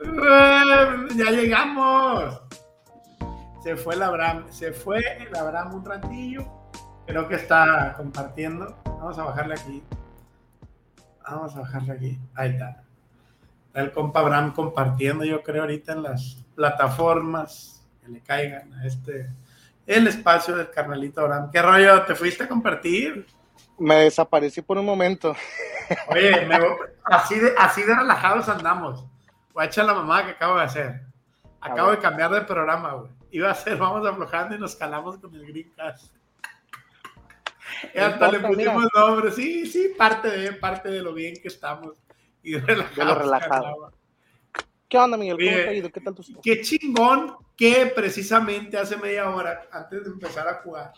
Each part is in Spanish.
ya llegamos. Se fue la Abraham, se fue el Abraham un ratillo. Creo que está compartiendo. Vamos a bajarle aquí. Vamos a bajarle aquí. Ahí está. Está el compa Abraham compartiendo, yo creo, ahorita en las plataformas que le caigan a este el espacio del carnalito Abraham. ¿Qué rollo? ¿Te fuiste a compartir? Me desaparecí por un momento. Oye, así, de, así de relajados andamos. Voy a echar la mamá que acabo de hacer. Acabo de cambiar de programa, güey. Iba a ser, vamos aflojando y nos calamos con el Greencast. Y hasta le pusimos nombre. Sí, sí, parte de, parte de lo bien que estamos. Y relajado. ¿Qué onda, Miguel? ¿Cómo te ha ido? ¿Qué tal tu Qué chingón que precisamente hace media hora, antes de empezar a jugar,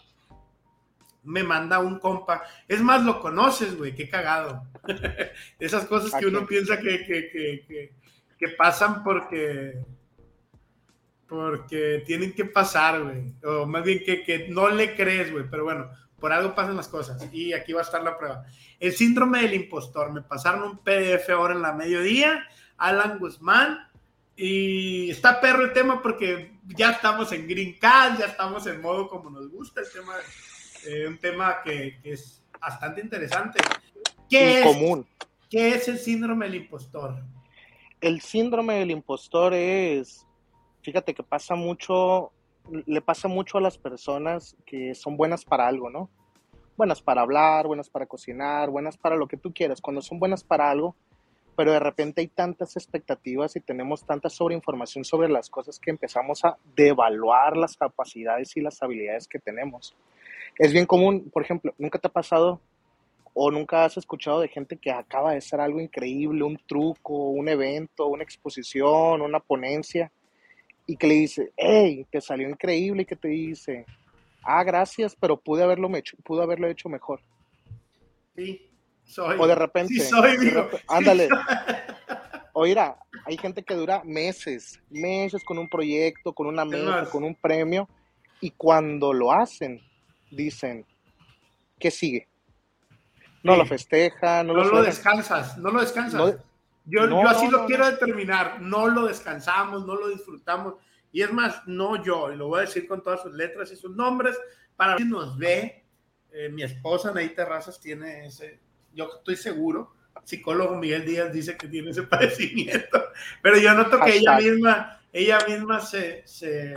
me manda un compa. Es más, lo conoces, güey, qué cagado. Esas cosas que uno piensa que, que, que, pasan porque porque tienen que pasar, güey. O más bien que, no le crees, güey. Pero bueno, por algo pasan las cosas. Y aquí va a estar la prueba. El síndrome del impostor. Me pasaron un PDF ahora en la mediodía. Alan Guzmán. Y está perro el tema porque ya estamos en Green Card, ya estamos en modo como nos gusta el tema eh, un tema que, es bastante interesante. ¿Qué es, común. ¿Qué es el síndrome del impostor? El síndrome del impostor es, fíjate que pasa mucho, le pasa mucho a las personas que son buenas para algo, ¿no? Buenas para hablar, buenas para cocinar, buenas para lo que tú quieras. Cuando son buenas para algo, pero de repente hay tantas expectativas y tenemos tanta sobreinformación sobre las cosas que empezamos a devaluar las capacidades y las habilidades que tenemos es bien común, por ejemplo, nunca te ha pasado o nunca has escuchado de gente que acaba de hacer algo increíble, un truco, un evento, una exposición, una ponencia, y que le dice, hey, te salió increíble, y que te dice, ah, gracias, pero pude haberlo hecho, pude haberlo hecho mejor. Sí, soy. O de repente, sí soy, ándale. Hay gente que dura meses, meses con un proyecto, con una meta, con un premio, y cuando lo hacen, dicen, ¿qué sigue? No lo festejan, no, lo, descansas, no lo descansas. yo, yo, así lo quiero determinar, no lo descansamos, no lo disfrutamos. Y es más, no yo, y lo voy a decir con todas sus letras y sus nombres, para que nos ve, eh, mi esposa Nay Terrazas tiene ese, yo estoy seguro, psicólogo Miguel Díaz dice que tiene ese padecimiento, pero yo noto que ella misma, ella misma se, se...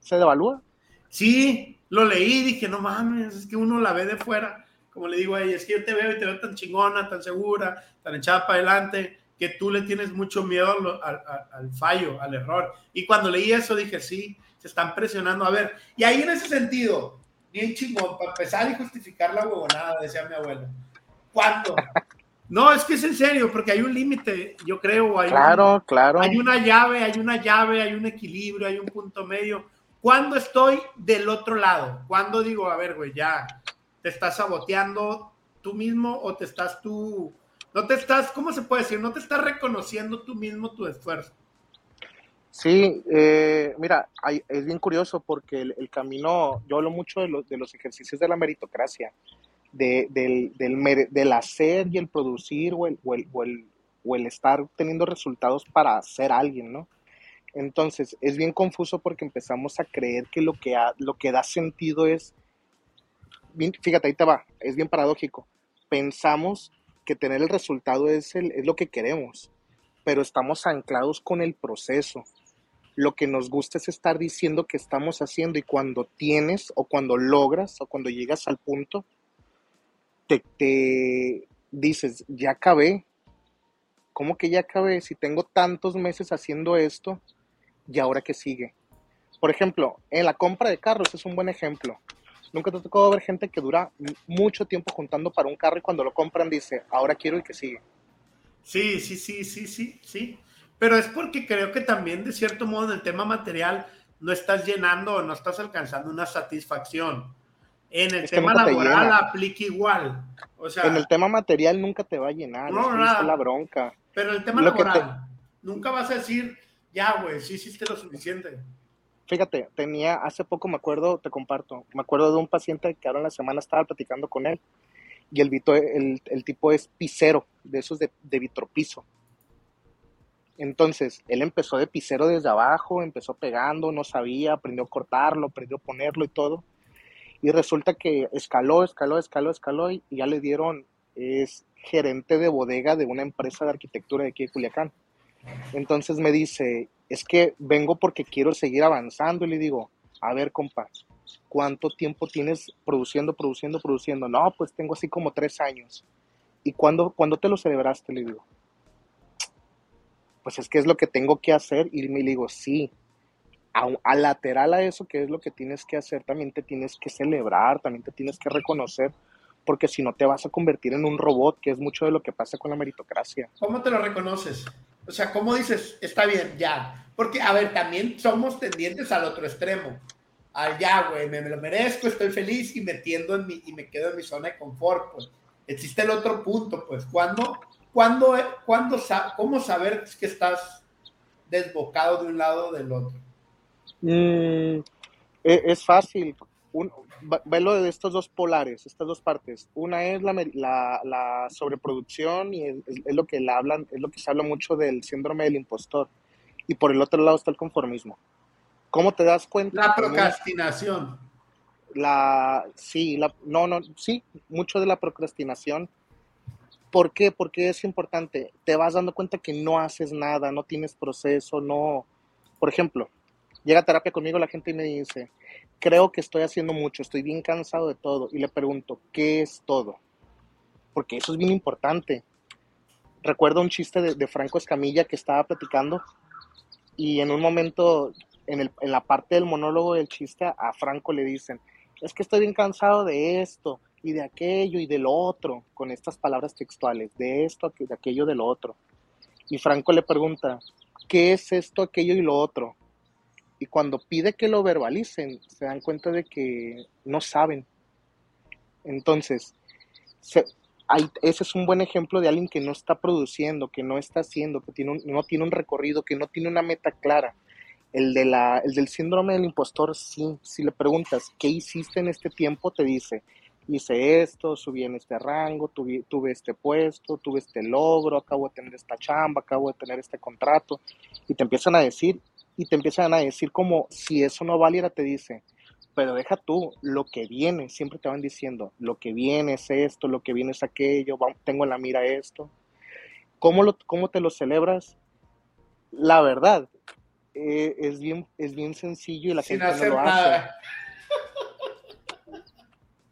¿Se devalúa? Sí, lo leí y dije, no mames, es que uno la ve de fuera. Como le digo a ella, es que yo te veo y te veo tan chingona, tan segura, tan echada para adelante, que tú le tienes mucho miedo al, fallo, al error. Y cuando leí eso dije, sí, se están presionando. A ver, y ahí en ese sentido, bien chingón, para empezar y justificar la huevonada, decía mi abuelo. ¿Cuándo? No, es que es en serio, porque hay un límite, yo creo. Hay claro, claro. Hay una llave, hay una llave, hay un equilibrio, hay un punto medio ¿Cuándo estoy del otro lado? ¿Cuándo digo, a ver, güey, ya te estás saboteando tú mismo o te estás tú, no te estás, ¿cómo se puede decir? No te estás reconociendo tú mismo tu esfuerzo. Sí, eh, mira, es bien curioso porque el, camino, yo hablo mucho de, de, los ejercicios de la meritocracia, de, del, del, del, hacer y el producir o el, o el, o o el estar teniendo resultados para ser alguien, ¿no? Entonces, es bien confuso porque empezamos a creer que lo que, lo que da sentido es, fíjate, ahí te va, es bien paradójico. Pensamos que tener el resultado es, es lo que queremos, pero estamos anclados con el proceso. Lo que nos gusta es estar diciendo que estamos haciendo y cuando tienes o cuando logras o cuando llegas al punto, te, te dices, ya acabé. ¿Cómo que ya acabé? Si tengo tantos meses haciendo esto, y ahora qué sigue. Por ejemplo, en la compra de carros es un buen ejemplo. Nunca te tocó ver gente que dura mucho tiempo juntando para un carro y cuando lo compran dice, ahora quiero el que sigue. Sí, sí, sí, sí, sí, sí. Pero es porque creo que también de cierto modo en el tema material no estás llenando o no estás alcanzando una satisfacción. En el tema laboral aplica igual. O sea, en el tema material nunca te va a llenar. No, es la bronca. Pero el tema laboral, nunca vas a decir, ya, güey, sí hiciste lo suficiente. Fíjate, tenía, hace poco me acuerdo, te comparto, me acuerdo de un paciente que ahora en la semana estaba platicando con él y el, el, el tipo es pisero, de esos de, de vitropiso. Entonces, él empezó de pisero desde abajo, empezó pegando, no sabía, aprendió a cortarlo, aprendió a ponerlo y todo. Y resulta que escaló, escaló, escaló, escaló y ya le dieron, es gerente de bodega de una empresa de arquitectura de aquí de Culiacán. Entonces me dice, es que vengo porque quiero seguir avanzando y le digo, a ver, compa, ¿cuánto tiempo tienes produciendo, produciendo, produciendo? No, pues tengo así como tres años. ¿Y cuándo, cuándo te lo celebraste? Le digo, pues es que es lo que tengo que hacer. Y me digo, sí, a, lateral a eso, que es lo que tienes que hacer, también te tienes que celebrar, también te tienes que reconocer, porque si no te vas a convertir en un robot, que es mucho de lo que pasa con la meritocracia. ¿Cómo te lo reconoces? O sea, ¿cómo dices, está bien, ya? Porque, a ver, también somos tendientes al otro extremo. Al ya, güey, me, lo merezco, estoy feliz y metiendo en mi, y me quedo en mi zona de confort, pues. Existe el otro punto, pues. ¿Cuándo, cuándo, cuándo, cómo saber que estás desbocado de un lado o del otro? Mm, e, es fácil. Un, velo de estos dos polares, estas dos partes. Una es la, la, la sobreproducción y es, lo que hablan, es lo que se habla mucho del síndrome del impostor. Y por el otro lado está el conformismo. ¿Cómo te das cuenta? La procrastinación. La, sí, la, no, no, sí, mucho de la procrastinación. ¿Por qué? Porque es importante. Te vas dando cuenta que no haces nada, no tienes proceso, no. Por ejemplo, llega a terapia conmigo la gente y me dice, creo que estoy haciendo mucho, estoy bien cansado de todo. Y le pregunto, ¿qué es todo? Porque eso es bien importante. Recuerdo un chiste de, Franco Escamilla que estaba platicando y en un momento, en, en la parte del monólogo del chiste, a Franco le dicen, es que estoy bien cansado de esto y de aquello y de lo otro, con estas palabras textuales, de esto, de aquello, de lo otro. Y Franco le pregunta, ¿qué es esto, aquello y lo otro? Y cuando pide que lo verbalicen, se dan cuenta de que no saben. Entonces, ese es un buen ejemplo de alguien que no está produciendo, que no está haciendo, que no tiene un recorrido, que no tiene una meta clara. El, de la, el del síndrome del impostor, sí, si le preguntas, ¿qué hiciste en este tiempo? Te dice, hice esto, subí en este rango, tuve, tuve este puesto, tuve este logro, acabo de tener esta chamba, acabo de tener este contrato, y te empiezan a decir, y te empiezan a decir como si eso no valiera, te dice, pero deja tú, lo que viene, siempre te van diciendo, lo que viene es esto, lo que viene es aquello, tengo en la mira esto. ¿Cómo, lo, cómo te lo celebras? La verdad, eh, es, bien, es bien sencillo y la gente no lo hace.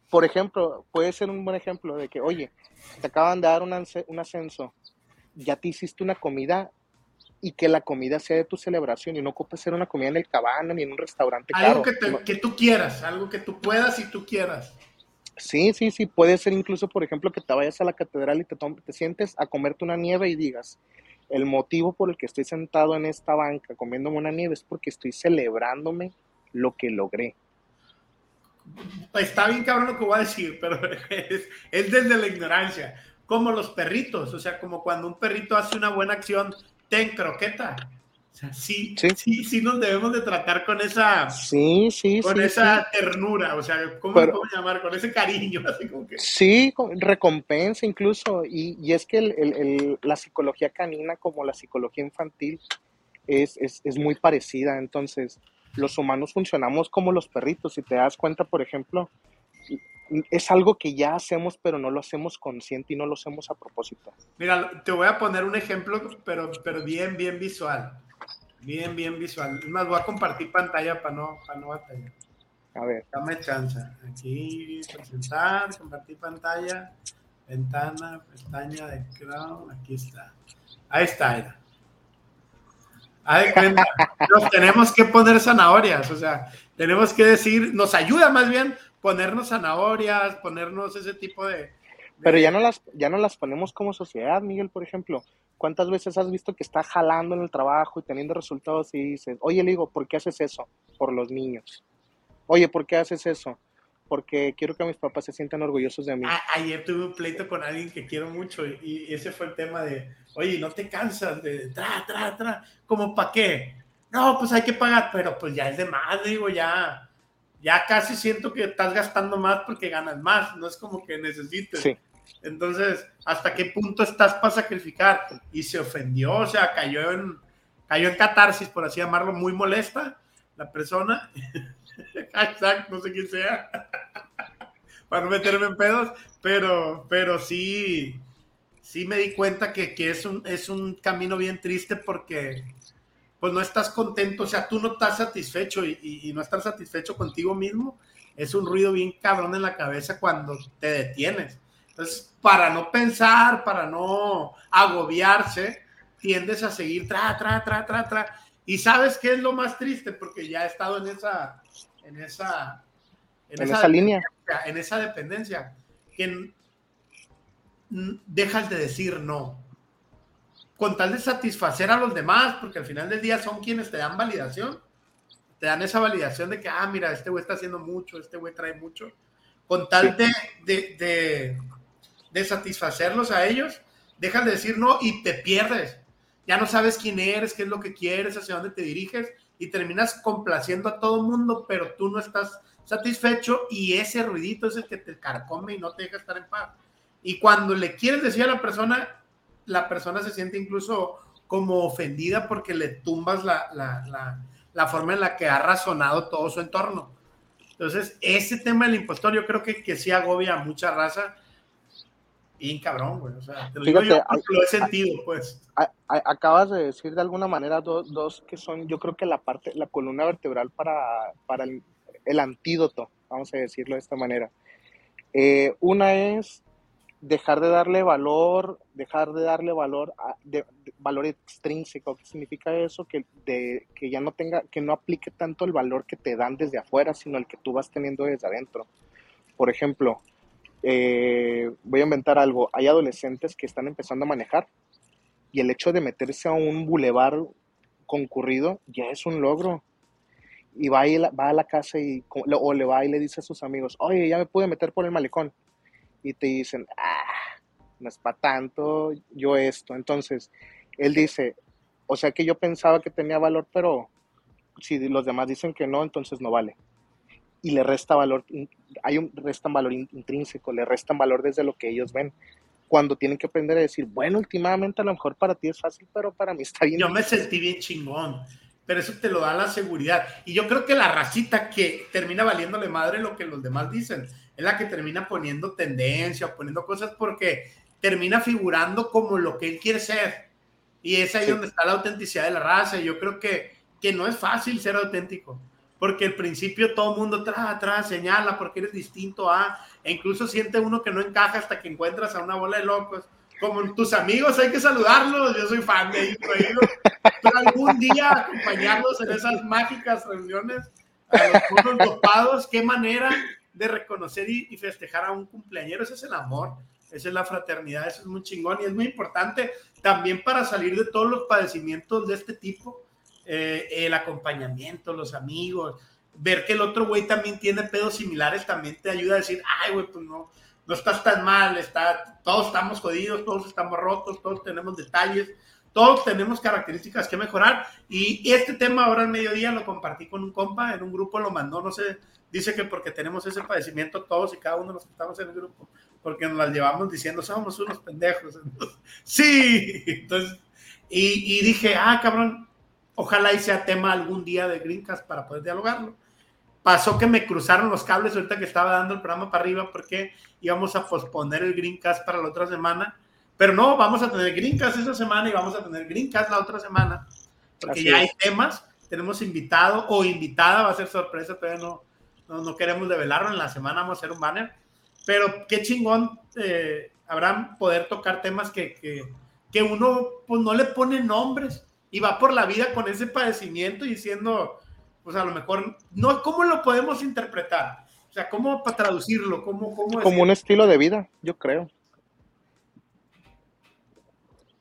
Por ejemplo, puede ser un buen ejemplo de que, oye, te acaban de dar un, un ascenso, ya te hiciste una comida y que la comida sea de tu celebración y no ocupe ser una comida en el cabana ni en un restaurante algo que, que, tú quieras, algo que tú puedas y tú quieras. Sí, sí, sí, puede ser incluso, por ejemplo, que te vayas a la catedral y te, te sientes a comerte una nieve y digas, el motivo por el que estoy sentado en esta banca comiéndome una nieve es porque estoy celebrándome lo que logré. Está bien cabrón lo que voy a decir, pero es, es desde la ignorancia, como los perritos, o sea, como cuando un perrito hace una buena acción ten croqueta. O sea, sí, sí, sí, nos debemos de tratar con esa, sí, sí, con esa ternura, o sea, ¿cómo Pero, podemos llamar? Con ese cariño, así como que. Sí, recompensa incluso, y, y es que el, el, la psicología canina como la psicología infantil es, es, es muy parecida, entonces los humanos funcionamos como los perritos, si te das cuenta, por ejemplo, es algo que ya hacemos, pero no lo hacemos consciente y no lo hacemos a propósito. Mira, te voy a poner un ejemplo, pero, pero bien, bien visual. Bien, bien visual. Es más, voy a compartir pantalla para no, para no batallar. A ver. Dame chance. Aquí, presentar, compartir pantalla, ventana, pestaña de Chrome, aquí está. Ahí está, era. Ahí nos tenemos que poner zanahorias, o sea, tenemos que decir, nos ayuda más bien ponernos zanahorias, ponernos ese tipo de, Pero ya no, las, ya no las ponemos como sociedad, Miguel, por ejemplo. ¿Cuántas veces has visto que está jalando en el trabajo y teniendo resultados y dices, oye, le digo, ¿por qué haces eso? Por los niños. Oye, ¿por qué haces eso? Porque quiero que mis papás se sientan orgullosos de mí. ayer tuve un pleito con alguien que quiero mucho y, ese fue el tema de, oye, ¿no te cansas de tra, tra, tra? ¿Cómo para qué? No, pues hay que pagar, pero pues ya es de más, digo, ya ya casi siento que estás gastando más porque ganas más, no es como que necesites. Entonces, ¿hasta qué punto estás para sacrificar? Y se ofendió, o sea, cayó en, cayó en catarsis, por así llamarlo, muy molesta la persona. Exacto, no sé quién sea. para no meterme en pedos, pero, pero sí, sí me di cuenta que, que, es, un, es un camino bien triste porque pues no estás contento, o sea, tú no estás satisfecho y, y, no estar satisfecho contigo mismo es un ruido bien cabrón en la cabeza cuando te detienes. Entonces, para no pensar, para no agobiarse, tiendes a seguir tra, tra, tra, tra, tra. Y sabes qué es lo más triste, porque ya he estado en esa, en esa, en, esa, línea, en esa dependencia, que dejas de decir no. Con tal de satisfacer a los demás, porque al final del día son quienes te dan validación, te dan esa validación de que, ah, mira, este güey está haciendo mucho, este güey trae mucho. Con tal de, de, de satisfacerlos a ellos, dejas de decir no y te pierdes. Ya no sabes quién eres, qué es lo que quieres, hacia dónde te diriges y terminas complaciendo a todo mundo, pero tú no estás satisfecho y ese ruidito es el que te carcome y no te deja estar en paz. Y cuando le quieres decir a la persona, la persona se siente incluso como ofendida porque le tumbas la, la, la, la forma en la que ha razonado todo su entorno. Entonces, ese tema del impostor yo creo que, que sí agobia a mucha raza bien cabrón, güey. O sea, te lo digo yo lo he sentido, pues. acabas de decir de alguna manera dos, dos, que son, yo creo que la parte, la columna vertebral para, para el, el antídoto, vamos a decirlo de esta manera. Eh, una es dejar de darle valor, dejar de darle valor, de, valor extrínseco. ¿Qué significa eso? Que, de, que ya no tenga, que no aplique tanto el valor que te dan desde afuera, sino el que tú vas teniendo desde adentro. Por ejemplo, eh, voy a inventar algo, hay adolescentes que están empezando a manejar y el hecho de meterse a un bulevar concurrido ya es un logro. Y va, y va a la casa y, o le va y le dice a sus amigos, oye, ya me pude meter por el malecón. Y te dicen, ah, no es para tanto, yo esto. Entonces, él dice, o sea que yo pensaba que tenía valor, pero si los demás dicen que no, entonces no vale y le resta valor, hay un restan valor intrínseco, le restan valor desde lo que ellos ven. Cuando tienen que aprender a decir, bueno, últimamente a lo mejor para ti es fácil, pero para mí está bien. Yo me sentí bien chingón, pero eso te lo da la seguridad. Y yo creo que la racita que termina valiéndole madre lo que los demás dicen, es la que termina poniendo tendencia, poniendo cosas porque termina figurando como lo que él quiere ser. Y es ahí donde está la autenticidad de la raza. Yo creo que, que no es fácil ser auténtico porque al principio todo el mundo atrás, atrás, señala porque eres distinto a, e incluso siente uno que no encaja hasta que encuentras a una bola de locos. Como tus amigos, hay que saludarlos. Yo soy fan de ellos. Pero algún día acompañarlos en esas mágicas reuniones a los dopados, qué manera de reconocer y, festejar a un cumpleañero. Ese es el amor, esa es la fraternidad, eso es muy chingón y es muy importante también para salir de todos los padecimientos de este tipo eh, el acompañamiento, los amigos, ver que el otro güey también tiene pedos similares también te ayuda a decir, ay, güey, pues no, no estás tan mal, está, todos estamos jodidos, todos estamos rotos, todos tenemos detalles, todos tenemos características que mejorar. Y este tema ahora al mediodía lo compartí con un compa, en un grupo lo mandó, no sé, dice que porque tenemos ese padecimiento todos y cada uno de los que estamos en el grupo, porque nos las llevamos diciendo, somos unos pendejos. sí, entonces, y, y dije, ah, cabrón, Ojalá y sea tema algún día de Greencast para poder dialogarlo. Pasó que me cruzaron los cables ahorita que estaba dando el programa para arriba porque íbamos a posponer el Greencast para la otra semana. Pero no, vamos a tener Greencast esa semana y vamos a tener Greencast la otra semana. Porque ya hay temas, tenemos invitado o invitada, va a ser sorpresa, todavía no, no, no, queremos develarlo. En la semana vamos a hacer un banner. Pero qué chingón, eh, Abraham, poder tocar temas que, que, que uno pues, no le pone nombres y va por la vida con ese padecimiento y diciendo, pues a lo mejor, no, ¿cómo lo podemos interpretar? O sea, ¿cómo para traducirlo? ¿Cómo, cómo Como un estilo de vida, yo creo.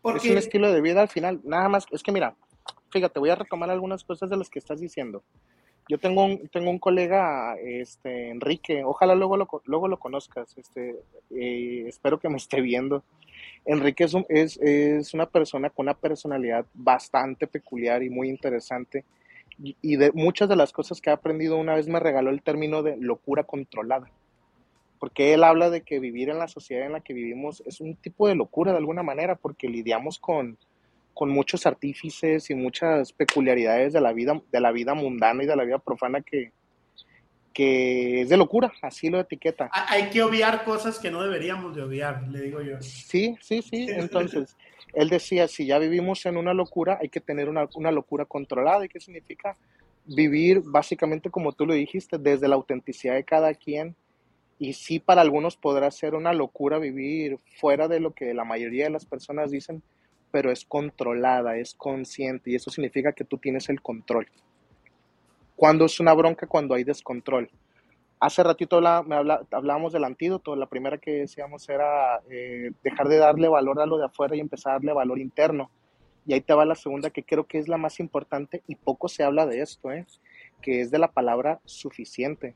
Porque... Es un estilo de vida al final, nada más, es que mira, fíjate, voy a retomar algunas cosas de las que estás diciendo. Yo tengo un, tengo un colega, este, Enrique, ojalá luego lo, luego lo conozcas, este, eh, espero que me esté viendo. Enrique es, es, una persona con una personalidad bastante peculiar y muy interesante. Y, de muchas de las cosas que he aprendido, una vez me regaló el término de locura controlada. Porque él habla de que vivir en la sociedad en la que vivimos es un tipo de locura de alguna manera, porque lidiamos con, con muchos artífices y muchas peculiaridades de la vida, de la vida mundana y de la vida profana que, que es de locura, así lo etiqueta. Hay que obviar cosas que no deberíamos de obviar, le digo yo. Sí, sí, sí. Entonces, él decía, si ya vivimos en una locura, hay que tener una, una locura controlada. ¿Y qué significa? Vivir básicamente como tú lo dijiste, desde la autenticidad de cada quien. Y sí, para algunos podrá ser una locura vivir fuera de lo que la mayoría de las personas dicen, pero es controlada, es consciente y eso significa que tú tienes el control. Cuando es una bronca? Cuando hay descontrol. Hace ratito hablábamos del antídoto, la primera que decíamos era eh, dejar de darle valor a lo de afuera y empezar a darle valor interno. Y ahí te va la segunda que creo que es la más importante y poco se habla de esto, ¿eh? que es de la palabra suficiente.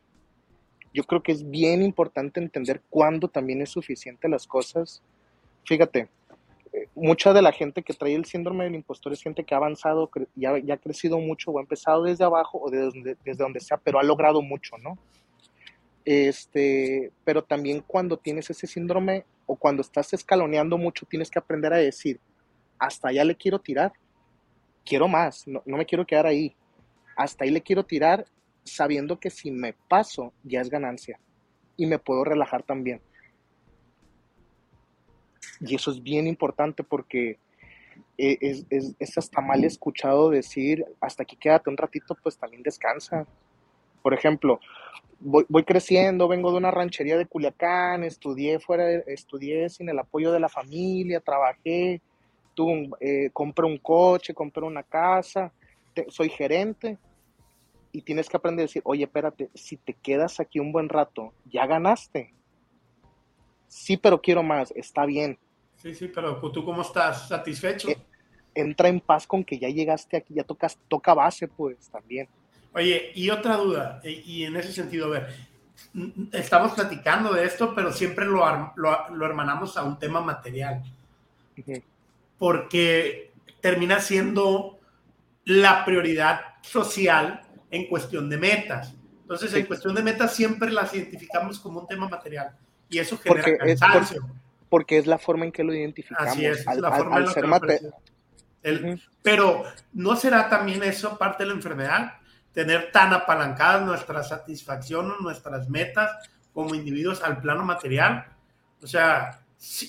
Yo creo que es bien importante entender cuándo también es suficiente las cosas. Fíjate, mucha de la gente que trae el síndrome del impostor es gente que ha avanzado, ya, ha crecido mucho o ha empezado desde abajo o desde, donde sea, pero ha logrado mucho, ¿no? Este, pero también cuando tienes ese síndrome o cuando estás escaloneando mucho, tienes que aprender a decir, hasta allá le quiero tirar, quiero más, no me quiero quedar ahí, hasta ahí le quiero tirar sabiendo que si me paso ya es ganancia y me puedo relajar también. Y eso es bien importante porque e, es, es, hasta mal escuchado decir, hasta aquí quédate un ratito, pues también descansa. Por ejemplo, voy, voy, creciendo, vengo de una ranchería de Culiacán, estudié fuera, estudié sin el apoyo de la familia, trabajé, tuve eh, compré un coche, compré una casa, soy gerente y tienes que aprender a decir, oye, espérate, si te quedas aquí un buen rato, ya ganaste. Sí, pero quiero más, está bien Sí, sí, pero ¿tú cómo estás? ¿Satisfecho? Eh, entra en paz con que ya llegaste aquí, ya tocas, toca base, pues también. Oye, y otra duda, y en ese sentido, a ver, estamos platicando de esto, pero siempre lo, lo, hermanamos a un tema material. Porque termina siendo la prioridad social en cuestión de metas. Entonces, en cuestión de metas siempre las identificamos como un tema material. Y eso genera cansancio porque es la forma en que lo identificamos. Así es, la forma en ser el, Pero ¿no será también eso parte de la enfermedad? Tener tan apalancadas nuestra satisfacción o nuestras metas como individuos al plano material. O sea,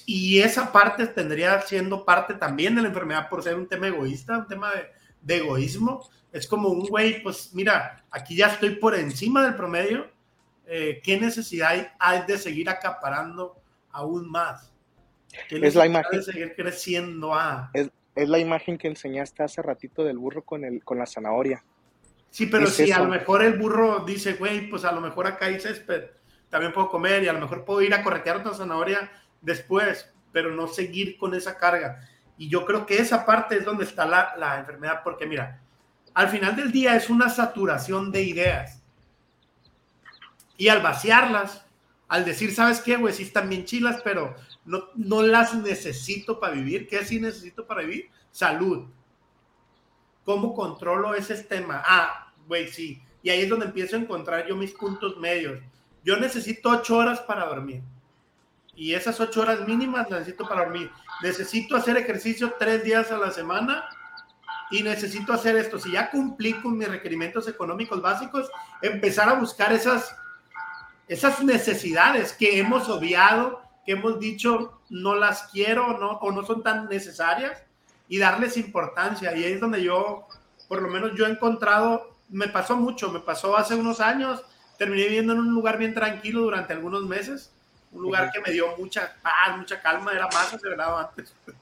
y esa parte tendría siendo parte también de la enfermedad por ser un tema egoísta, un tema de, egoísmo. Es como un güey, pues mira, aquí ya estoy por encima del promedio. Eh, ¿Qué necesidad hay de seguir acaparando aún más. Es la imagen. seguir creciendo a. Es, la imagen que enseñaste hace ratito del burro con, el, con la zanahoria. Sí, pero si a lo mejor el burro dice, güey, pues a lo mejor acá hay césped, también puedo comer y a lo mejor puedo ir a corretear otra zanahoria después, pero no seguir con esa carga. Y yo creo que esa parte es donde está la, la enfermedad, porque mira, al final del día es una saturación de ideas. Y al vaciarlas, al decir, ¿sabes qué, güey? Sí están bien chilas, pero no, no las necesito para vivir. ¿Qué sí necesito para vivir? Salud. ¿Cómo controlo ese tema? Ah, güey, sí. Y ahí es donde empiezo a encontrar yo mis puntos medios. Yo necesito ocho horas para dormir. Y esas ocho horas mínimas necesito para dormir. Necesito hacer ejercicio tres días a la semana y necesito hacer esto. Si ya cumplí con mis requerimientos económicos básicos, empezar a buscar esas esas necesidades que hemos obviado, que hemos dicho no las quiero no, o no son tan necesarias y darles importancia. Y ahí es donde yo, por lo menos yo he encontrado, me pasó mucho, me pasó hace unos años, terminé viviendo en un lugar bien tranquilo durante algunos meses, un lugar que me dio mucha paz, mucha calma, era más acelerado antes.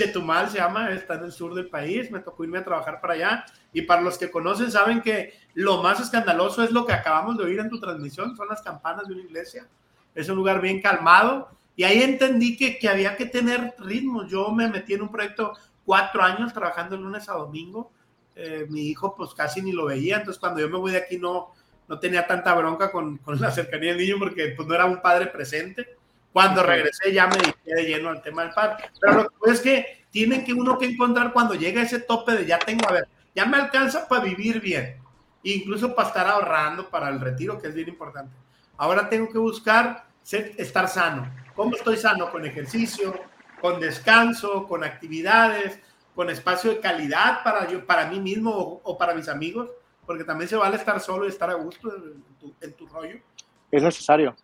Chetumal se llama, está en el sur del país, me tocó irme a trabajar para allá. Y para los que conocen, saben que lo más escandaloso es lo que acabamos de oír en tu transmisión, son las campanas de una iglesia. Es un lugar bien calmado. Y ahí entendí que, que había que tener ritmo. Yo me metí en un proyecto cuatro años trabajando lunes a domingo. Eh, mi hijo pues casi ni lo veía, entonces cuando yo me voy de aquí no, no tenía tanta bronca con, con la cercanía del niño porque pues no era un padre presente cuando regresé ya me dediqué de lleno al tema del padre. Pero lo que es que tienen que uno que encontrar cuando llega ese tope de ya tengo, a ver, ya me alcanza para vivir bien, incluso para estar ahorrando para el retiro, que es bien importante. Ahora tengo que buscar ser, estar sano. ¿Cómo estoy sano? Con ejercicio, con descanso, con actividades, con espacio de calidad para, yo, para mí mismo o, para mis amigos, porque también se vale estar solo y estar a gusto en tu, rollo. Es necesario.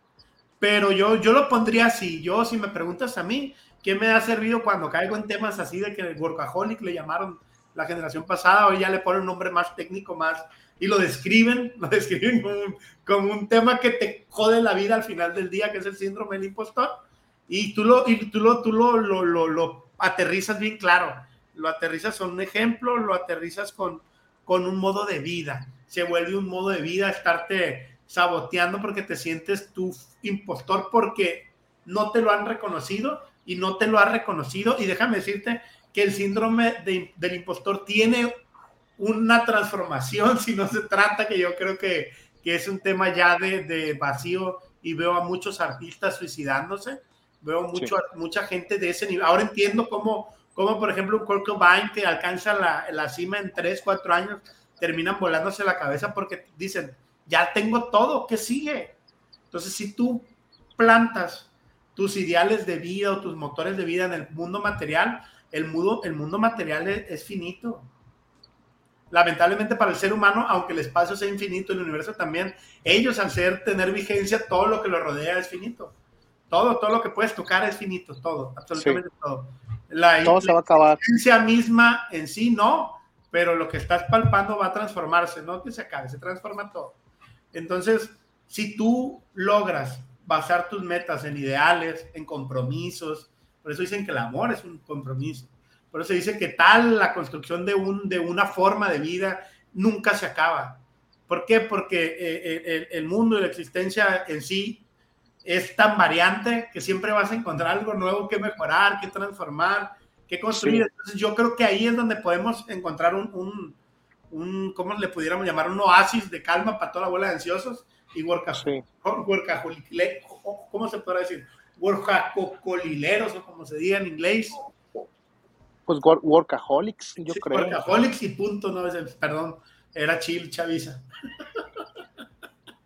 Pero yo, yo lo pondría así. Yo, si me preguntas a mí, ¿qué me ha servido cuando caigo en temas así de que el workaholic le llamaron la generación pasada? Hoy ya le ponen un nombre más técnico, más. Y lo describen, lo describen como, un tema que te jode la vida al final del día, que es el síndrome del impostor. Y tú lo, y tú lo, tú lo, lo, lo, lo aterrizas bien claro lo aterrizas con un ejemplo, lo aterrizas con, con un modo de vida. Se vuelve un modo de vida estarte saboteando porque te sientes tu impostor porque no te lo han reconocido y no te lo has reconocido. Y déjame decirte que el síndrome del impostor tiene una transformación, si no se trata, que yo creo que, que es un tema ya de, de, vacío y veo a muchos artistas suicidándose, veo mucho, mucha gente de ese nivel. Ahora entiendo cómo como por ejemplo un Kurt Cobain que alcanza la, la cima en 3, 4 años, terminan volándose la cabeza porque dicen, ya tengo todo, ¿qué sigue? Entonces, si tú plantas tus ideales de vida o tus motores de vida en el mundo material, el mundo, el mundo material es, finito. Lamentablemente para el ser humano, aunque el espacio sea infinito, el universo también, ellos al ser, tener vigencia, todo lo que los rodea es finito. Todo, todo lo que puedes tocar es finito, todo, absolutamente todo. La Todo se va a acabar. misma en sí no, pero lo que estás palpando va a transformarse, no que se acabe, se transforma todo. Entonces, si tú logras basar tus metas en ideales, en compromisos, por eso dicen que el amor es un compromiso. Por eso dice que tal la construcción de, un, de una forma de vida nunca se acaba. ¿Por qué? Porque eh, eh, el mundo y la existencia en sí es tan variante que siempre vas a encontrar algo nuevo que mejorar, que transformar, que construir. Entonces yo creo que ahí es donde podemos encontrar un, un, un, ¿cómo le pudiéramos llamar? Un oasis de calma para toda la bola de ansiosos y workaholic, ¿cómo se podrá decir? Workaholileros o como se diga en inglés. Pues workaholics, yo creo. Workaholics y punto, no, perdón, era chill, chaviza.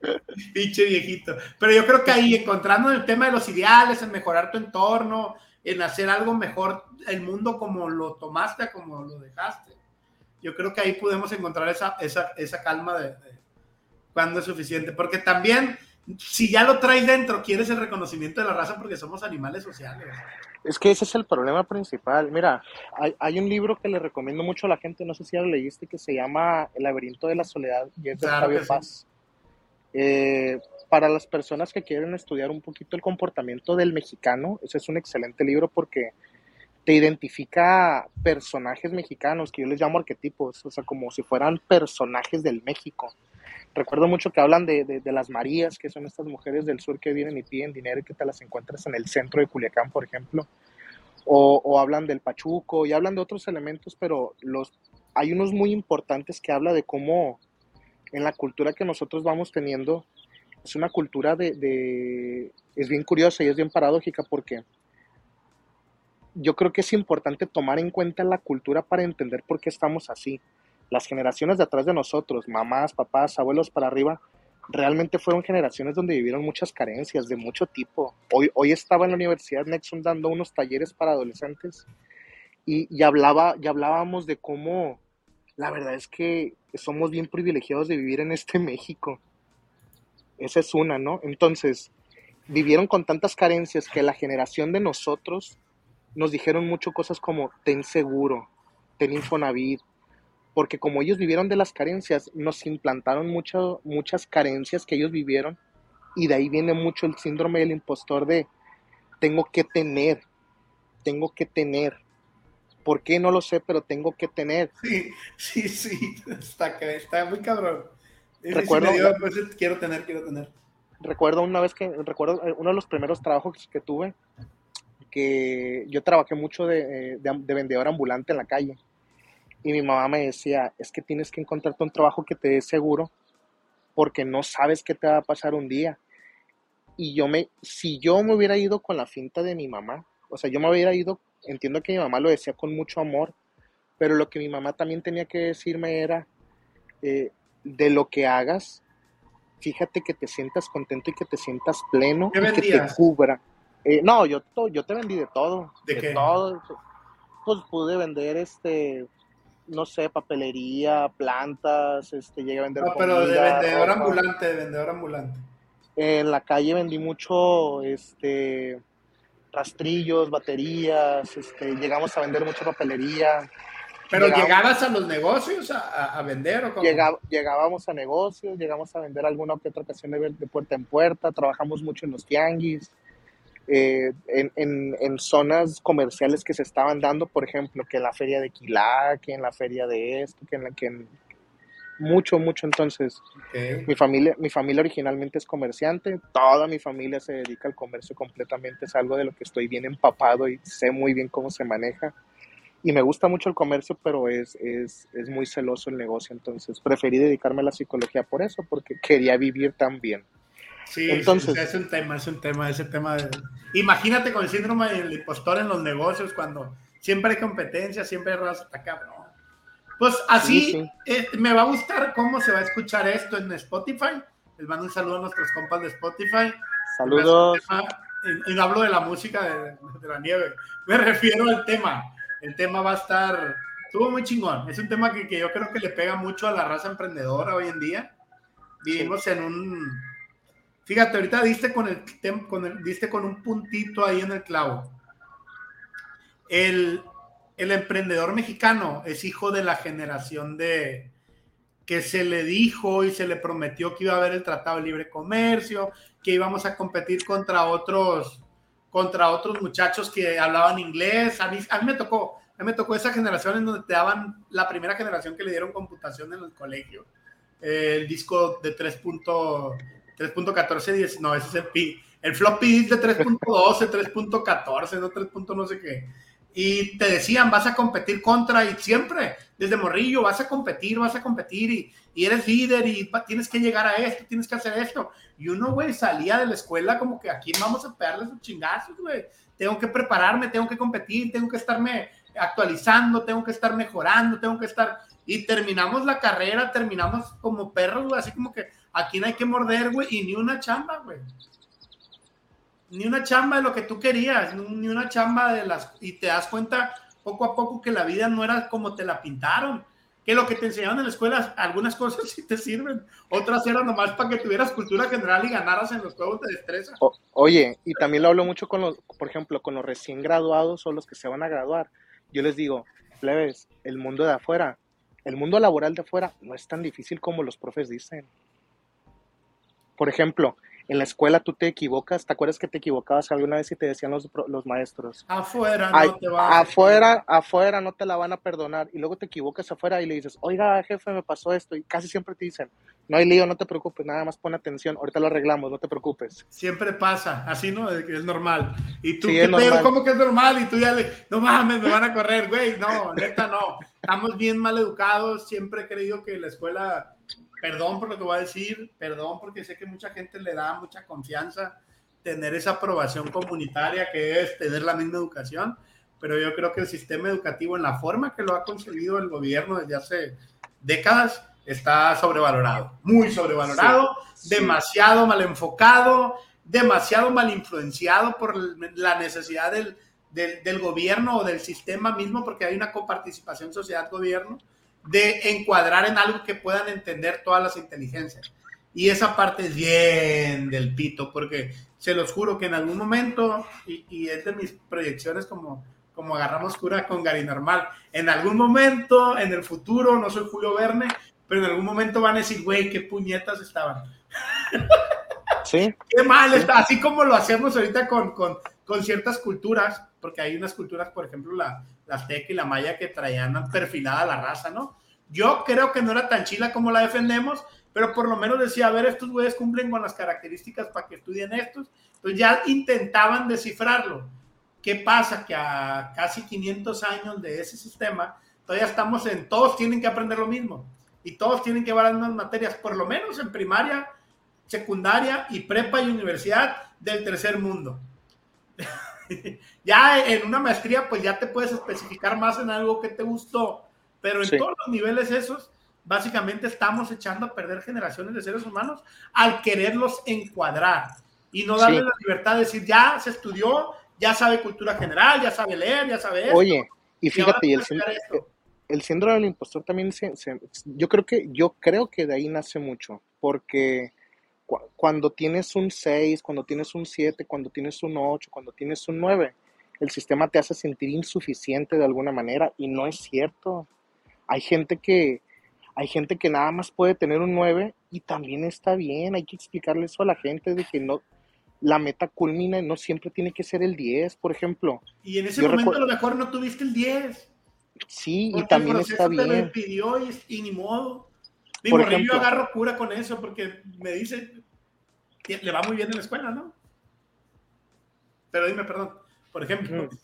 Pinche viejito. Pero yo creo que ahí, encontrando el tema de los ideales, en mejorar tu entorno, en hacer algo mejor, el mundo como lo tomaste, como lo dejaste. Yo creo que ahí podemos encontrar esa, esa, esa calma de, cuando es suficiente. Porque también, si ya lo traes dentro, quieres el reconocimiento de la raza porque somos animales sociales. Es que ese es el problema principal. Mira, hay, hay, un libro que le recomiendo mucho a la gente, no sé si ya lo leíste, que se llama El laberinto de la soledad y es de Fabio Paz. Eh, para las personas que quieren estudiar un poquito el comportamiento del mexicano, ese es un excelente libro porque te identifica personajes mexicanos, que yo les llamo arquetipos, o sea, como si fueran personajes del México. Recuerdo mucho que hablan de, de, las Marías, que son estas mujeres del sur que vienen y piden dinero y que te las encuentras en el centro de Culiacán, por ejemplo. O, hablan del Pachuco y hablan de otros elementos, pero hay unos muy importantes que habla de cómo en la cultura que nosotros vamos teniendo, es una cultura de, es bien curiosa y es bien paradójica porque yo creo que es importante tomar en cuenta la cultura para entender por qué estamos así. Las generaciones de atrás de nosotros, mamás, papás, abuelos para arriba, realmente fueron generaciones donde vivieron muchas carencias de mucho tipo. Hoy, hoy estaba en la Universidad Nexon dando unos talleres para adolescentes y, y, hablaba, y hablábamos de cómo la verdad es que somos bien privilegiados de vivir en este México. Esa es una, ¿no? Entonces, vivieron con tantas carencias que la generación de nosotros nos dijeron mucho cosas como ten seguro, ten Infonavit, porque como ellos vivieron de las carencias, nos implantaron mucho, muchas carencias que ellos vivieron y de ahí viene mucho el síndrome del impostor de tengo que tener, tengo que tener, ¿Por qué? No lo sé, pero tengo que tener. Sí, sí, sí, está, está muy cabrón. Recuerdo, pues, quiero tener, quiero tener. Recuerdo una vez que, recuerdo eh, uno de los primeros trabajos que tuve, que yo trabajé mucho de, de, de vendedor ambulante en la calle. Y mi mamá me decía, es que tienes que encontrarte un trabajo que te dé seguro, porque no sabes qué te va a pasar un día. Y yo me, si yo me hubiera ido con la finta de mi mamá, o sea, yo me hubiera ido entiendo que mi mamá lo decía con mucho amor, pero lo que mi mamá también tenía que decirme era, eh, de lo que hagas, fíjate que te sientas contento y que te sientas pleno ¿Qué y que te cubra. Eh, no, yo, yo te vendí de todo. ¿De, qué? todo. Pues pude vender este, no sé, papelería, plantas, este, llegué a vender. No, pero de vendedor ambulante, de vendedor ambulante. En la calle vendí mucho, este, rastrillos, baterías, este, llegamos a vender mucha papelería. ¿Pero llegabas a los negocios a, vender o cómo? llegábamos a negocios, llegamos a vender alguna que otra ocasión de, de puerta en puerta, trabajamos mucho en los tianguis, eh, en, en, en, zonas comerciales que se estaban dando, por ejemplo, que en la feria de Quilá, que en la feria de esto, que en la que en, mucho, mucho. Entonces, mi, familia, mi familia originalmente es comerciante, toda mi familia se dedica al comercio completamente, es algo de lo que estoy bien empapado y sé muy bien cómo se maneja. Y me gusta mucho el comercio, pero es, es, es muy celoso el negocio, entonces preferí dedicarme a la psicología por eso, porque quería vivir tan bien. Sí, Entonces, es un tema, es un tema, ese tema de... Imagínate con el síndrome del impostor en los negocios, cuando siempre hay competencia, siempre hay raza, cabrón. Pues así eh, me va a gustar cómo se va a escuchar esto en Spotify. Les mando un saludo a nuestros compas de Spotify. Saludos. y, no hablo de la música de, la nieve, me refiero al tema. El tema va a estar, estuvo muy chingón. Es un tema que, que yo creo que le pega mucho a la raza emprendedora hoy en día. Vivimos en un Fíjate, ahorita diste con el, con con un puntito ahí en el clavo. El, el emprendedor mexicano es hijo de la generación de que se le dijo y se le prometió que iba a haber el Tratado de Libre Comercio, que íbamos a competir contra otros, contra otros muchachos que hablaban inglés. A mí, a mí me tocó, a mí me tocó esa generación en donde te daban la primera generación que le dieron computación en el colegio. el disco de 3. 3.14, no, ese es el pi. El floppy de 3.12, 3.14, no 3. no sé qué. Y te decían, vas a competir contra, y siempre, desde morrillo, vas a competir, vas a competir, y, y eres líder, y tienes que llegar a esto, tienes que hacer esto. Y uno, güey, salía de la escuela como que aquí vamos a pegarle sus chingazos, güey. Tengo que prepararme, tengo que competir, tengo que estarme actualizando, tengo que estar mejorando, tengo que estar... Y terminamos la carrera, terminamos como perros, güey, así como que Aquí no hay que morder, güey, y ni una chamba, güey. Ni una chamba de lo que tú querías, ni una chamba de las... Y te das cuenta poco a poco que la vida no era como te la pintaron. Que lo que te enseñaron en la escuela, algunas cosas sí te sirven, otras eran nomás para que tuvieras cultura general y ganaras en los juegos de destreza. oye, y también lo hablo mucho con los, por ejemplo, con los recién graduados o los que se van a graduar. Yo les digo, plebes, el mundo de afuera, el mundo laboral de afuera no es tan difícil como los profes dicen. Por ejemplo, en la escuela tú te equivocas, ¿te acuerdas que te equivocabas alguna vez y te decían los, los maestros? Afuera no te va Afuera, afuera no te la van a perdonar. Y luego te equivocas afuera y le dices, oiga, jefe, me pasó esto. Y casi siempre te dicen, no hay lío, no te preocupes, nada más pon atención, ahorita lo arreglamos, no te preocupes. Siempre pasa, así no, es normal. Y tú, ¿qué ¿Cómo que es normal? Y tú ya le, no mames, me van a correr, güey. No, neta, no. Estamos bien mal educados, siempre he creído que la escuela perdón por lo que voy a decir, perdón porque sé que mucha gente le da mucha confianza tener esa aprobación comunitaria que es tener la misma educación, pero yo creo que el sistema educativo en la forma que lo ha concebido el gobierno desde hace décadas está sobrevalorado, muy sobrevalorado, demasiado mal enfocado, demasiado mal influenciado por la necesidad del, del, del gobierno o del sistema mismo, porque hay una coparticipación sociedad-gobierno de encuadrar en algo que puedan entender todas las inteligencias. Y esa parte es bien del pito, porque se los juro que en algún momento, y, es de mis proyecciones como, como agarramos cura con Gary Normal, en algún momento, en el futuro, no soy Julio Verne, pero en algún momento van a decir, güey, qué puñetas estaban. Sí. Qué mal está, así como lo hacemos ahorita con, con, con ciertas culturas, porque hay unas culturas, por ejemplo, la, la azteca y la maya que traían perfilada la raza, ¿no? Yo creo que no era tan chila como la defendemos, pero por lo menos decía, a ver, estos güeyes cumplen con las características para que estudien estos. Entonces ya intentaban descifrarlo. ¿Qué pasa? Que a casi 500 años de ese sistema, todavía estamos en, todos tienen que aprender lo mismo. Y todos tienen que llevar las materias, por lo menos en primaria, secundaria y prepa y universidad del tercer mundo. ya en una maestría, pues ya te puedes especificar más en algo que te gustó, pero en todos los niveles esos, básicamente estamos echando a perder generaciones de seres humanos al quererlos encuadrar y no darles la libertad de decir, ya se estudió, ya sabe cultura general, ya sabe leer, ya sabe eso. Oye, y fíjate, y el, el, síndrome del impostor también, se, yo creo que yo creo que de ahí nace mucho, porque cuando tienes un 6, cuando tienes un 7, cuando tienes un 8, cuando tienes un 9, el sistema te hace sentir insuficiente de alguna manera y no es cierto. Hay gente que hay gente que nada más puede tener un 9 y también está bien, hay que explicarle eso a la gente de que no la meta culmina no siempre tiene que ser el 10, por ejemplo. Y en ese momento a lo mejor no tuviste el 10. Sí, y también está bien. Te lo pidió y, ni modo. Mi por yo agarro cura con eso porque me dice que le va muy bien en la escuela, ¿no? Pero dime, perdón, por ejemplo.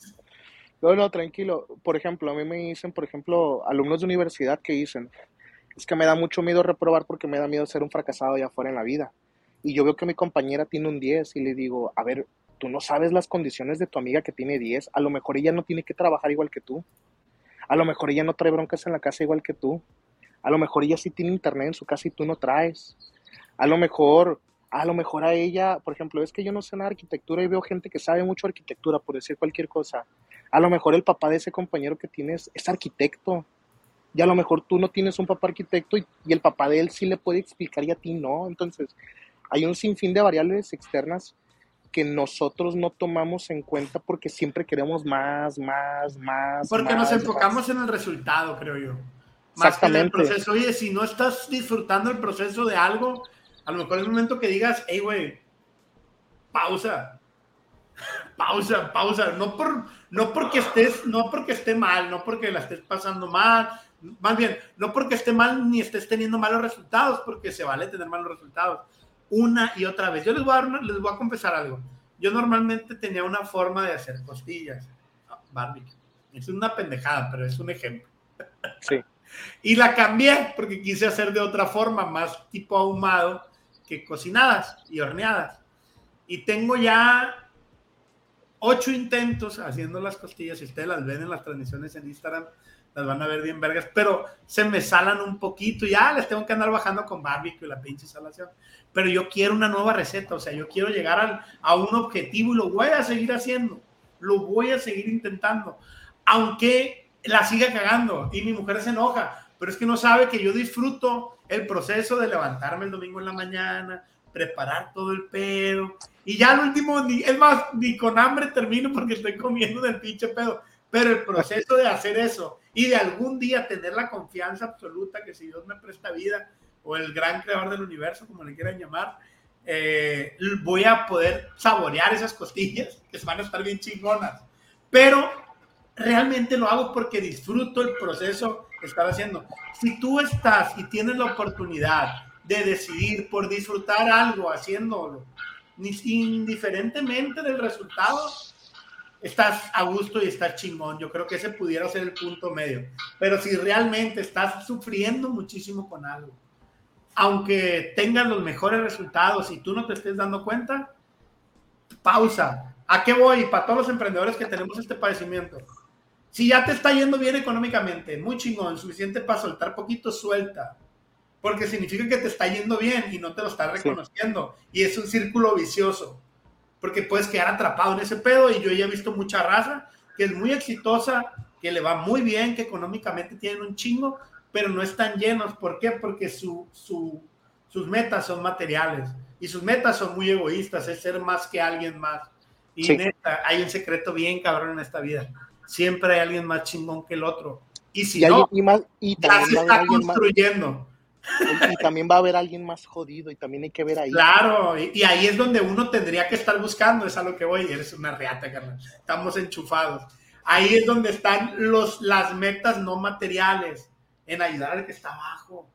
No, no, tranquilo. Por ejemplo, a mí me dicen, por ejemplo, alumnos de universidad que dicen, es que me da mucho miedo reprobar porque me da miedo ser un fracasado allá afuera en la vida y yo veo que mi compañera tiene un 10 y le digo, a ver, tú no sabes las condiciones de tu amiga que tiene 10, a lo mejor ella no tiene que trabajar igual que tú, a lo mejor ella no trae broncas en la casa igual que tú, a lo mejor ella sí tiene internet en su casa y tú no traes, a lo mejor, a lo mejor a ella, por ejemplo, es que yo no sé nada de arquitectura y veo gente que sabe mucho arquitectura, por decir cualquier cosa, a lo mejor el papá de ese compañero que tienes es arquitecto, y a lo mejor tú no tienes un papá arquitecto y, y el papá de él sí le puede explicar y a ti no, entonces hay un sinfín de variables externas que nosotros no tomamos en cuenta porque siempre queremos más, más, más. Porque nos enfocamos en el resultado, creo yo. Más Exactamente. en el proceso. Oye, si no estás disfrutando el proceso de algo, a lo mejor es el momento que digas, hey, güey, pausa. pausa, pausa. No, por, no porque estés, no porque esté mal, no porque la estés pasando mal, más bien, no porque esté mal ni estés teniendo malos resultados, porque se vale tener malos resultados una y otra vez. Yo les voy a, les voy a confesar algo. Yo normalmente tenía una forma de hacer costillas, barbecue. Es una pendejada, pero es un ejemplo. Sí. Y la cambié porque quise hacer de otra forma, más tipo ahumado que cocinadas y horneadas. Y tengo ya ocho intentos haciendo las costillas. Si ustedes las ven en las transmisiones en Instagram, las van a ver bien vergas, pero se me salan un poquito, ya les tengo que andar bajando con barbecue la pinche salación. Pero yo quiero una nueva receta, o sea, yo quiero llegar al, a un objetivo y lo voy a seguir haciendo, lo voy a seguir intentando, aunque la siga cagando y mi mujer se enoja, pero es que no sabe que yo disfruto el proceso de levantarme el domingo en la mañana, preparar todo el pedo, y ya al último, ni, es más, ni con hambre termino porque estoy comiendo del pinche pedo pero el proceso de hacer eso y de algún día tener la confianza absoluta que si Dios me presta vida o el gran creador del universo, como le quieran llamar, eh, voy a poder saborear esas costillas que van a estar bien chingonas. Pero realmente lo hago porque disfruto el proceso que estaba haciendo. Si tú estás y tienes la oportunidad de decidir por disfrutar algo haciéndolo, indiferentemente del resultado, estás a gusto y estás chingón. Yo creo que ese pudiera ser el punto medio. Pero si realmente estás sufriendo muchísimo con algo, aunque tengas los mejores resultados y tú no te estés dando cuenta, pausa. ¿A qué voy? Para todos los emprendedores que tenemos este padecimiento. Si ya te está yendo bien económicamente, muy chingón, suficiente para soltar poquito, suelta. Porque significa que te está yendo bien y no te lo estás reconociendo. Y es un círculo vicioso porque puedes quedar atrapado en ese pedo y yo ya he visto mucha raza que es muy exitosa, que le va muy bien, que económicamente tienen un chingo, pero no están llenos. ¿Por qué? Porque su, sus metas son materiales y sus metas son muy egoístas, es ser más que alguien más. Y neta, hay un secreto bien cabrón en esta vida. Siempre hay alguien más chingón que el otro. Y si no, más, y ya se está construyendo. Y también va a haber alguien más jodido y también hay que ver ahí. Claro, y, ahí es donde uno tendría que estar buscando, es a lo que voy, eres una reata, carnal. Estamos enchufados. Ahí es donde están los, las metas no materiales, en ayudar al que está abajo.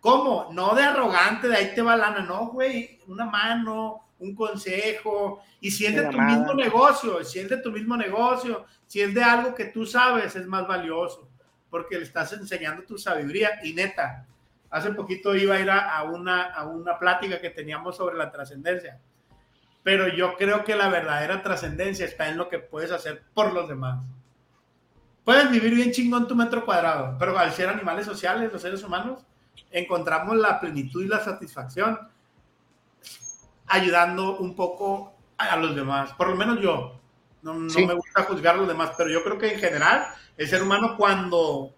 ¿Cómo? No de arrogante, de ahí te va lana, no, güey, una mano, un consejo, y si es de tu mismo negocio, si es de tu mismo negocio, si es de algo que tú sabes, es más valioso, porque le estás enseñando tu sabiduría, y neta, Hace poquito iba a ir a, una, a una plática que teníamos sobre la trascendencia, pero yo creo que la verdadera trascendencia está en lo que puedes hacer por los demás. puedes vivir bien chingón tu metro cuadrado, pero al ser animales sociales, los seres humanos, encontramos la plenitud y la satisfacción ayudando un poco a los demás. Por lo menos yo. No, me gusta juzgar a los demás, pero yo creo que en general el ser humano cuando,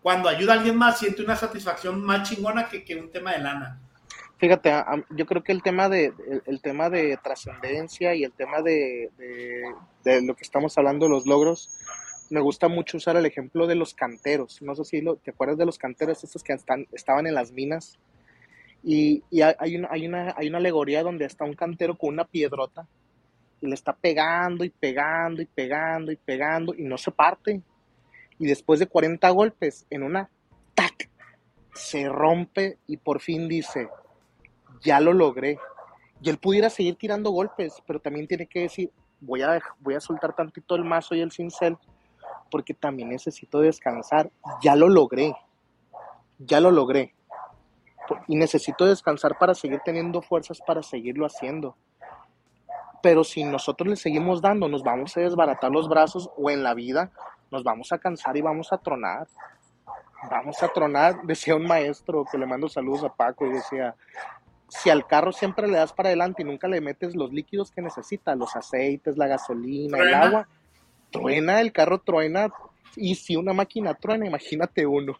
cuando ayuda a alguien más siente una satisfacción más chingona que, que un tema de lana. Fíjate, yo creo que el tema de, el, tema de trascendencia y el tema de, de, lo que estamos hablando, los logros, me gusta mucho usar el ejemplo de los canteros. No sé si lo, te acuerdas de los canteros, estos que están, estaban en las minas. Y, hay una alegoría donde está un cantero con una piedrota y le está pegando y pegando y pegando y pegando y no se parte. Y después de 40 golpes, en una tac, se rompe y por fin dice, ya lo logré. Y él pudiera seguir tirando golpes, pero también tiene que decir, voy a, voy a soltar tantito el mazo y el cincel, porque también necesito descansar. Ya lo logré. Ya lo logré. Y necesito descansar para seguir teniendo fuerzas para seguirlo haciendo. Pero si nosotros le seguimos dando, nos vamos a desbaratar los brazos o en la vida nos vamos a cansar y vamos a tronar. Vamos a tronar, decía un maestro que le mando saludos a Paco y decía, si al carro siempre le das para adelante y nunca le metes los líquidos que necesita, los aceites, la gasolina, el agua, truena, el carro truena. Y si una máquina truena, imagínate uno.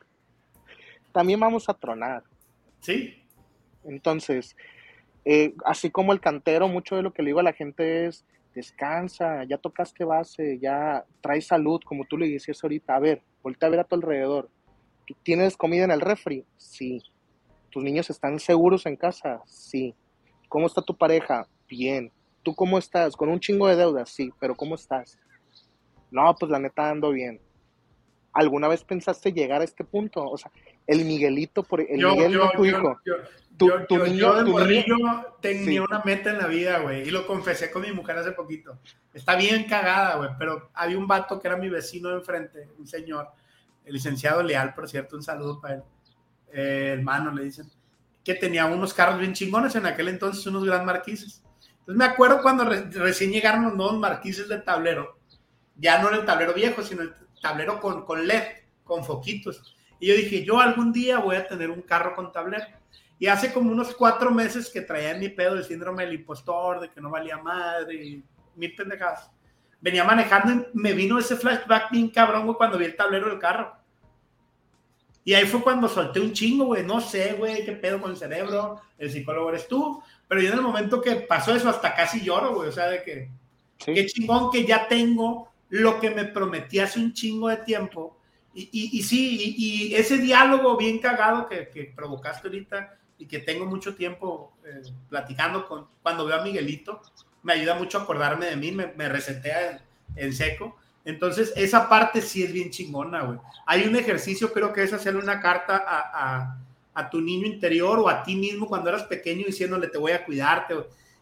También vamos a tronar. Sí. Entonces, eh, así como el cantero, mucho de lo que le digo a la gente es, descansa, ya tocaste base, ya traes salud, como tú le decías ahorita. A ver, voltea a ver a tu alrededor. ¿Tienes comida en el refri? Sí. ¿Tus niños están seguros en casa? Sí. ¿Cómo está tu pareja? Bien. ¿Tú cómo estás? ¿Con un chingo de deudas? Sí, pero ¿cómo estás? No, pues la neta ando bien. ¿Alguna vez pensaste llegar a este punto? O sea, el Miguelito, por el Miguel yo, tu hijo. Yo, tu, niño, de morrillo tenía una meta en la vida, güey, y lo confesé con mi mujer hace poquito. Está bien cagada, güey, pero había un vato que era mi vecino de enfrente, un señor, el licenciado Leal, por cierto, un saludo para él eh, hermano, le dicen, que tenía unos carros bien chingones en aquel entonces, unos gran marquises. Entonces me acuerdo cuando recién llegaron los nuevos marquises del tablero, ya no era el tablero viejo, sino el tablero con, con LED, con foquitos. Y yo dije, yo algún día voy a tener un carro con tablero. Y hace como unos cuatro meses que traía en mi pedo el síndrome del impostor, de que no valía madre, y mil pendejadas. Venía manejando y me vino ese flashback bien cabrón cuando vi el tablero del carro. Y ahí fue cuando solté un chingo, güey. No sé, güey, qué pedo con el cerebro. El psicólogo eres tú. Pero yo en el momento que pasó eso, hasta casi lloro, güey. O sea, de que qué chingón que ya tengo lo que me prometí hace un chingo de tiempo. Y, sí, y, ese diálogo bien cagado que, que, provocaste ahorita y que tengo mucho tiempo eh, platicando con cuando veo a Miguelito, me ayuda mucho a acordarme de mí, me, me resetea en seco entonces, esa parte sí es bien chingona, güey. Hay un ejercicio, creo que es hacerle una carta a, tu niño interior o a ti mismo cuando eras pequeño diciéndole te voy a cuidarte.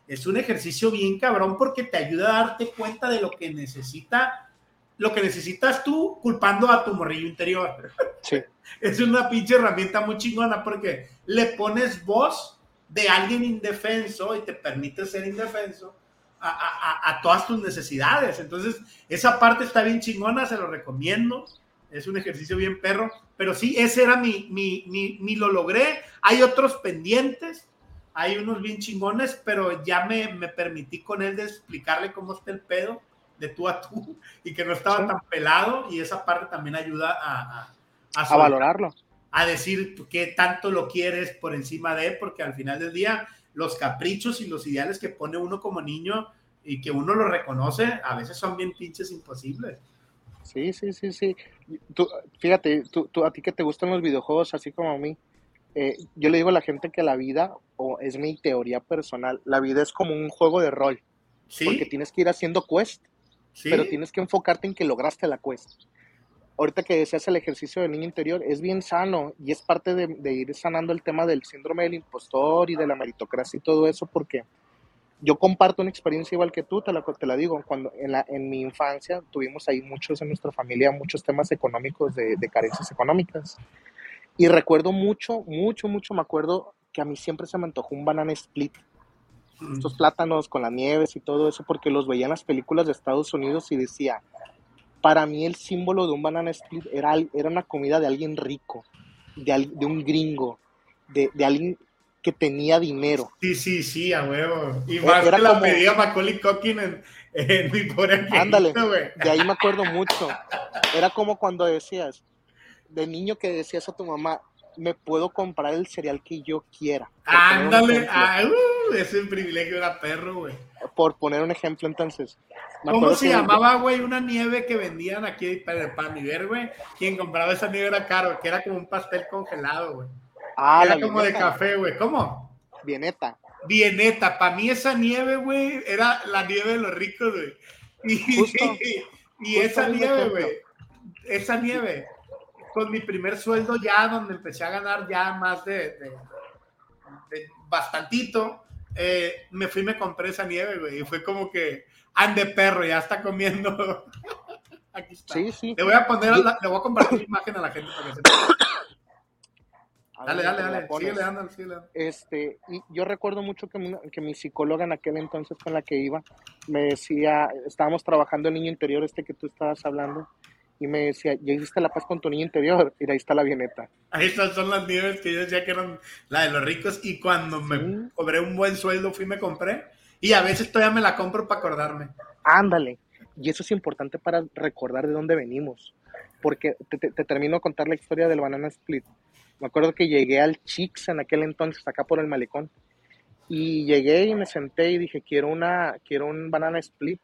Es un ejercicio bien cabrón porque te ayuda a darte cuenta de lo que necesita, lo que necesitas tú culpando a tu morrillo interior. Sí. es una pinche herramienta muy chingona porque le pones voz de alguien indefenso y te permite ser indefenso a, todas tus necesidades. Entonces, esa parte está bien chingona, se lo recomiendo. Es un ejercicio bien perro, pero sí, ese era mi, mi, mi, lo logré. Hay otros pendientes, hay unos bien chingones, pero ya me, me, permití con él de explicarle cómo está el pedo de tú a tú y que no estaba tan pelado y esa parte también ayuda a, a, valorarlo. A decir qué tanto lo quieres por encima de, porque al final del día los caprichos y los ideales que pone uno como niño y que uno lo reconoce, a veces son bien pinches imposibles. Sí, sí, sí, sí. Tú, fíjate, tú, tú, a ti que te gustan los videojuegos, así como a mí, eh, yo le digo a la gente que la vida, o es mi teoría personal, la vida es como un juego de rol. ¿Sí? Porque tienes que ir haciendo quest, pero tienes que enfocarte en que lograste la quest. Ahorita que deseas el ejercicio del niño interior, es bien sano y es parte de, de ir sanando el tema del síndrome del impostor y de la meritocracia y todo eso, porque yo comparto una experiencia igual que tú, te la, te la digo, cuando en, la, en mi infancia tuvimos ahí muchos en nuestra familia, muchos temas económicos, de, de carencias económicas. Y recuerdo mucho, mucho, mucho, me acuerdo que a mí siempre se me antojó un banana split. Estos plátanos con las nieves y todo eso, porque los veía en las películas de Estados Unidos y decía, para mí el símbolo de un banana split era, era una comida de alguien rico, de, de un gringo, de, de, alguien que tenía dinero. Sí, sí, sí, a huevo. Y más era que la pedía Macaulay Culkin en, en mi pobre Ándale, de ahí me acuerdo mucho. Era como cuando decías, de niño que decías a tu mamá, me puedo comprar el cereal que yo quiera. Ándale, uh, ese privilegio era perro, güey. Por poner un ejemplo, entonces. ¿Cómo se llamaba, güey? Una nieve que vendían aquí para, para mi ver, güey. Quien compraba esa nieve era caro, que era como un pastel congelado, güey. Ah, era como de café, güey. ¿Cómo? Bieneta. Bieneta. Para mí esa nieve, güey, era la nieve de los ricos, güey. Y, y esa nieve, güey. Esa nieve con mi primer sueldo ya, donde empecé a ganar ya más de, bastantito, eh, me fui y me compré esa nieve, güey, y fue como que ande perro, ya está comiendo. Aquí está. Sí, sí. Le voy a poner, le voy a compartir imagen a la gente para que se Dale, dale, dale, síguele dando, síguele Este, y yo recuerdo mucho que que mi psicóloga en aquel entonces con la que iba, me decía, estábamos trabajando el niño interior este que tú estabas hablando, y me decía, ya hiciste la paz con tu niño interior, y ahí está la bieneta. Ahí estas son las nieves que yo decía que eran la de los ricos, y cuando me cobré un buen sueldo fui y me compré, y a veces todavía me la compro para acordarme. Ándale, y eso es importante para recordar de dónde venimos, porque te, termino de contar la historia del banana split. Me acuerdo que llegué al Chicks en aquel entonces, acá por el malecón, y llegué y me senté y dije, quiero, una, quiero un banana split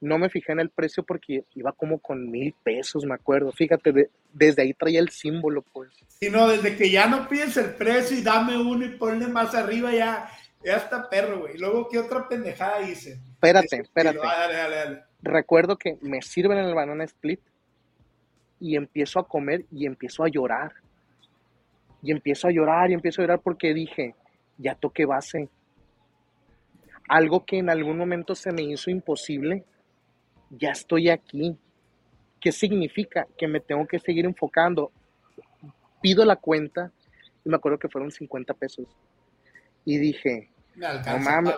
no me fijé en el precio porque iba como con mil pesos, me acuerdo. Fíjate, desde ahí traía el símbolo, pues. Sí, no, desde que ya no pides el precio y dame uno y ponle más arriba, ya, ya está perro, güey. Luego, ¿qué otra pendejada hice? Espérate, espérate. Ah, dale, dale, dale. Recuerdo que me sirven el banana split y empiezo a comer y empiezo a llorar. Y empiezo a llorar y empiezo a llorar porque dije, ya toqué base. Algo que en algún momento se me hizo imposible, ya estoy aquí. ¿Qué significa? Que me tengo que seguir enfocando. Pido la cuenta y me acuerdo que fueron 50 pesos. Y dije, no mames,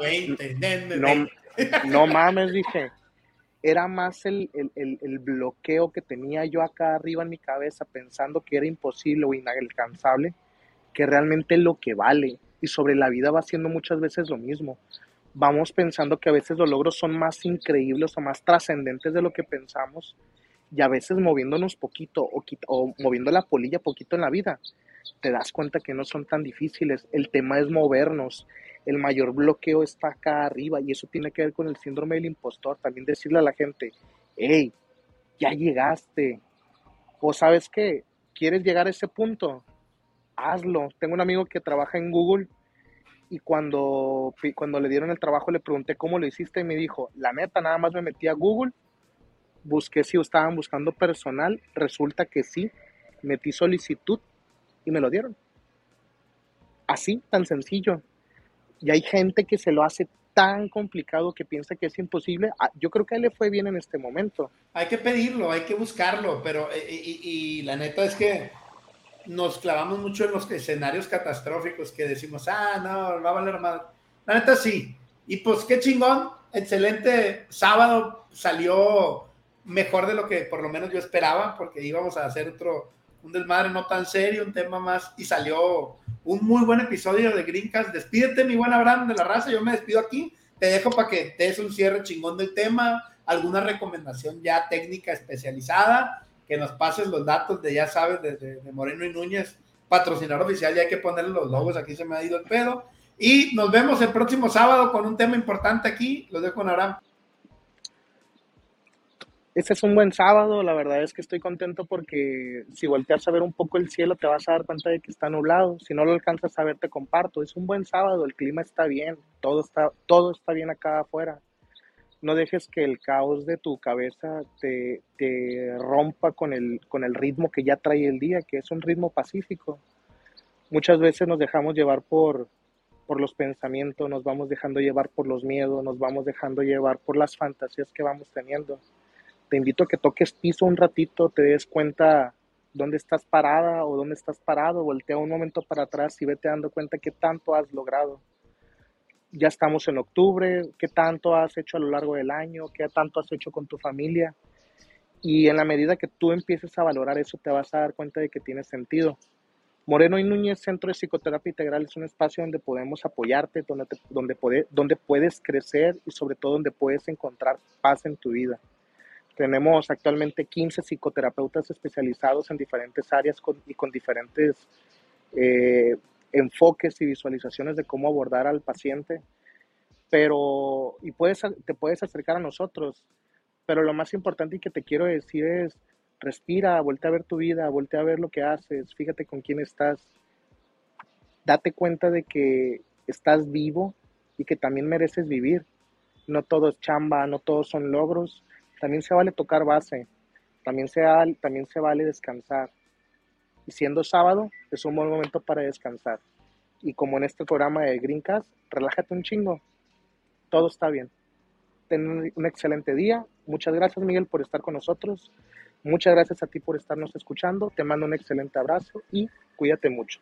no, mames, dije. Era más el, el, bloqueo que tenía yo acá arriba en mi cabeza pensando que era imposible o inalcanzable, que realmente lo que vale. Y sobre la vida va siendo muchas veces lo mismo vamos pensando que a veces los logros son más increíbles o más trascendentes de lo que pensamos y a veces moviéndonos poquito o, o, moviendo la polilla poquito en la vida, te das cuenta que no son tan difíciles. El tema es movernos. El mayor bloqueo está acá arriba y eso tiene que ver con el síndrome del impostor. También decirle a la gente, hey, ya llegaste. O sabes qué, ¿quieres llegar a ese punto? Hazlo. Tengo un amigo que trabaja en Google y cuando, cuando le dieron el trabajo le pregunté cómo lo hiciste y me dijo, la neta, nada más me metí a Google, busqué si estaban buscando personal, resulta que sí, metí solicitud y me lo dieron. Así, tan sencillo. Y hay gente que se lo hace tan complicado que piensa que es imposible. Ah, yo creo que a él le fue bien en este momento. Hay que pedirlo, hay que buscarlo, pero eh, y la neta es que nos clavamos mucho en los escenarios catastróficos que decimos, ah, no, va a valer más. La neta sí. Y pues qué chingón, excelente sábado, salió mejor de lo que por lo menos yo esperaba, porque íbamos a hacer otro, un desmadre no tan serio, un tema más, y salió un muy buen episodio de Greencast. Despídete, mi buen Abraham de la raza, yo me despido aquí, te dejo para que te des un cierre chingón del tema, alguna recomendación ya técnica especializada que nos pases los datos de, ya sabes, de, Moreno y Núñez, patrocinador oficial, ya hay que ponerle los logos, aquí se me ha ido el pedo. Y nos vemos el próximo sábado con un tema importante aquí, los dejo en Abraham. Este es un buen sábado, la verdad es que estoy contento porque si volteas a ver un poco el cielo te vas a dar cuenta de que está nublado, si no lo alcanzas a ver te comparto, es un buen sábado, el clima está bien, todo está, todo está bien acá afuera no dejes que el caos de tu cabeza te, rompa con el, con el ritmo que ya trae el día, que es un ritmo pacífico. Muchas veces nos dejamos llevar por, por los pensamientos, nos vamos dejando llevar por los miedos, nos vamos dejando llevar por las fantasías que vamos teniendo. Te invito a que toques piso un ratito, te des cuenta dónde estás parada o dónde estás parado, voltea un momento para atrás y vete dando cuenta qué tanto has logrado ya estamos en octubre, qué tanto has hecho a lo largo del año, qué tanto has hecho con tu familia. Y en la medida que tú empieces a valorar eso, te vas a dar cuenta de que tiene sentido. Moreno y Núñez Centro de Psicoterapia Integral es un espacio donde podemos apoyarte, donde, donde, donde puedes crecer y sobre todo donde puedes encontrar paz en tu vida. Tenemos actualmente 15 psicoterapeutas especializados en diferentes áreas y con diferentes eh, enfoques y visualizaciones de cómo abordar al paciente. Pero, y puedes, te puedes acercar a nosotros, pero lo más importante y que te quiero decir es, respira, vuelve a ver tu vida, vuelve a ver lo que haces, fíjate con quién estás, date cuenta de que estás vivo y que también mereces vivir. No todo es chamba, no todos son logros, también se vale tocar base, también se, también se vale descansar. Y siendo sábado, es un buen momento para descansar. Y como en este programa de Greencast, relájate un chingo. Todo está bien. Ten un excelente día. Muchas gracias, Miguel, por estar con nosotros. Muchas gracias a ti por estarnos escuchando. Te mando un excelente abrazo y cuídate mucho.